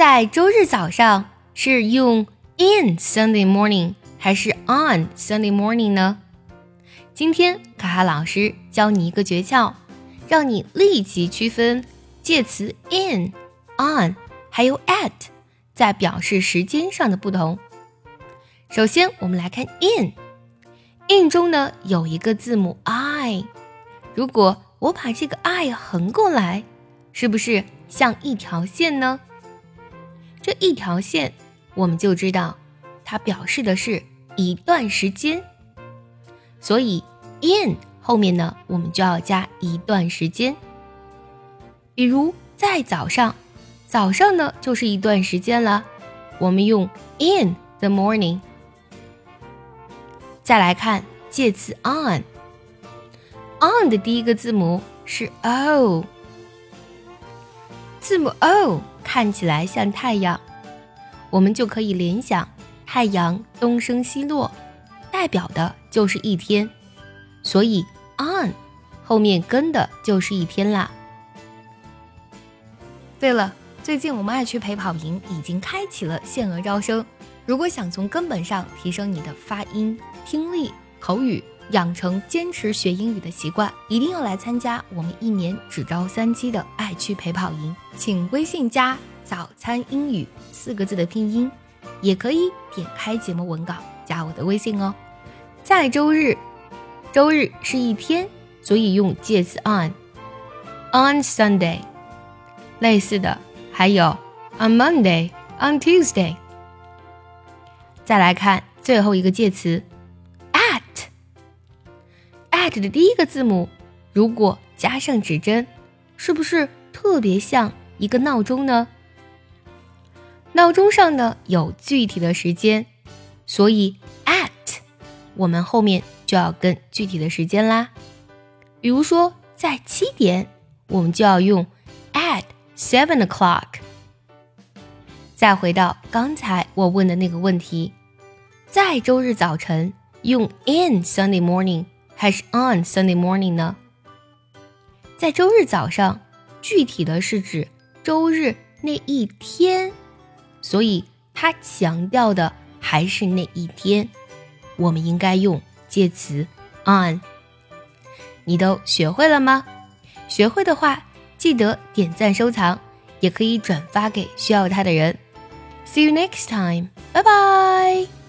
在周日早上是用 in Sunday morning 还是 on Sunday morning 呢？今天卡卡老师教你一个诀窍，让你立即区分介词 in、on 还有 at 在表示时间上的不同。首先，我们来看 in，in 中呢有一个字母 i，如果我把这个 i 横过来，是不是像一条线呢？这一条线，我们就知道它表示的是一段时间，所以 in 后面呢，我们就要加一段时间。比如在早上，早上呢就是一段时间了，我们用 in the morning。再来看介词 on，on 的第一个字母是 o，字母 o。看起来像太阳，我们就可以联想太阳东升西落，代表的就是一天，所以 on 后面跟的就是一天啦。对了，最近我们爱趣陪跑营已经开启了限额招生，如果想从根本上提升你的发音、听力、口语，养成坚持学英语的习惯，一定要来参加我们一年只招三期的爱趣陪跑营。请微信加“早餐英语”四个字的拼音，也可以点开节目文稿加我的微信哦。在周日，周日是一天，所以用介词 on。On Sunday，类似的还有 on Monday，on Tuesday。再来看最后一个介词。At 的第一个字母，如果加上指针，是不是特别像一个闹钟呢？闹钟上呢有具体的时间，所以 at 我们后面就要跟具体的时间啦。比如说在七点，我们就要用 at seven o'clock。再回到刚才我问的那个问题，在周日早晨用 in Sunday morning。还是 on Sunday morning 呢？在周日早上，具体的是指周日那一天，所以它强调的还是那一天。我们应该用介词 on。你都学会了吗？学会的话，记得点赞收藏，也可以转发给需要它的人。See you next time. Bye bye.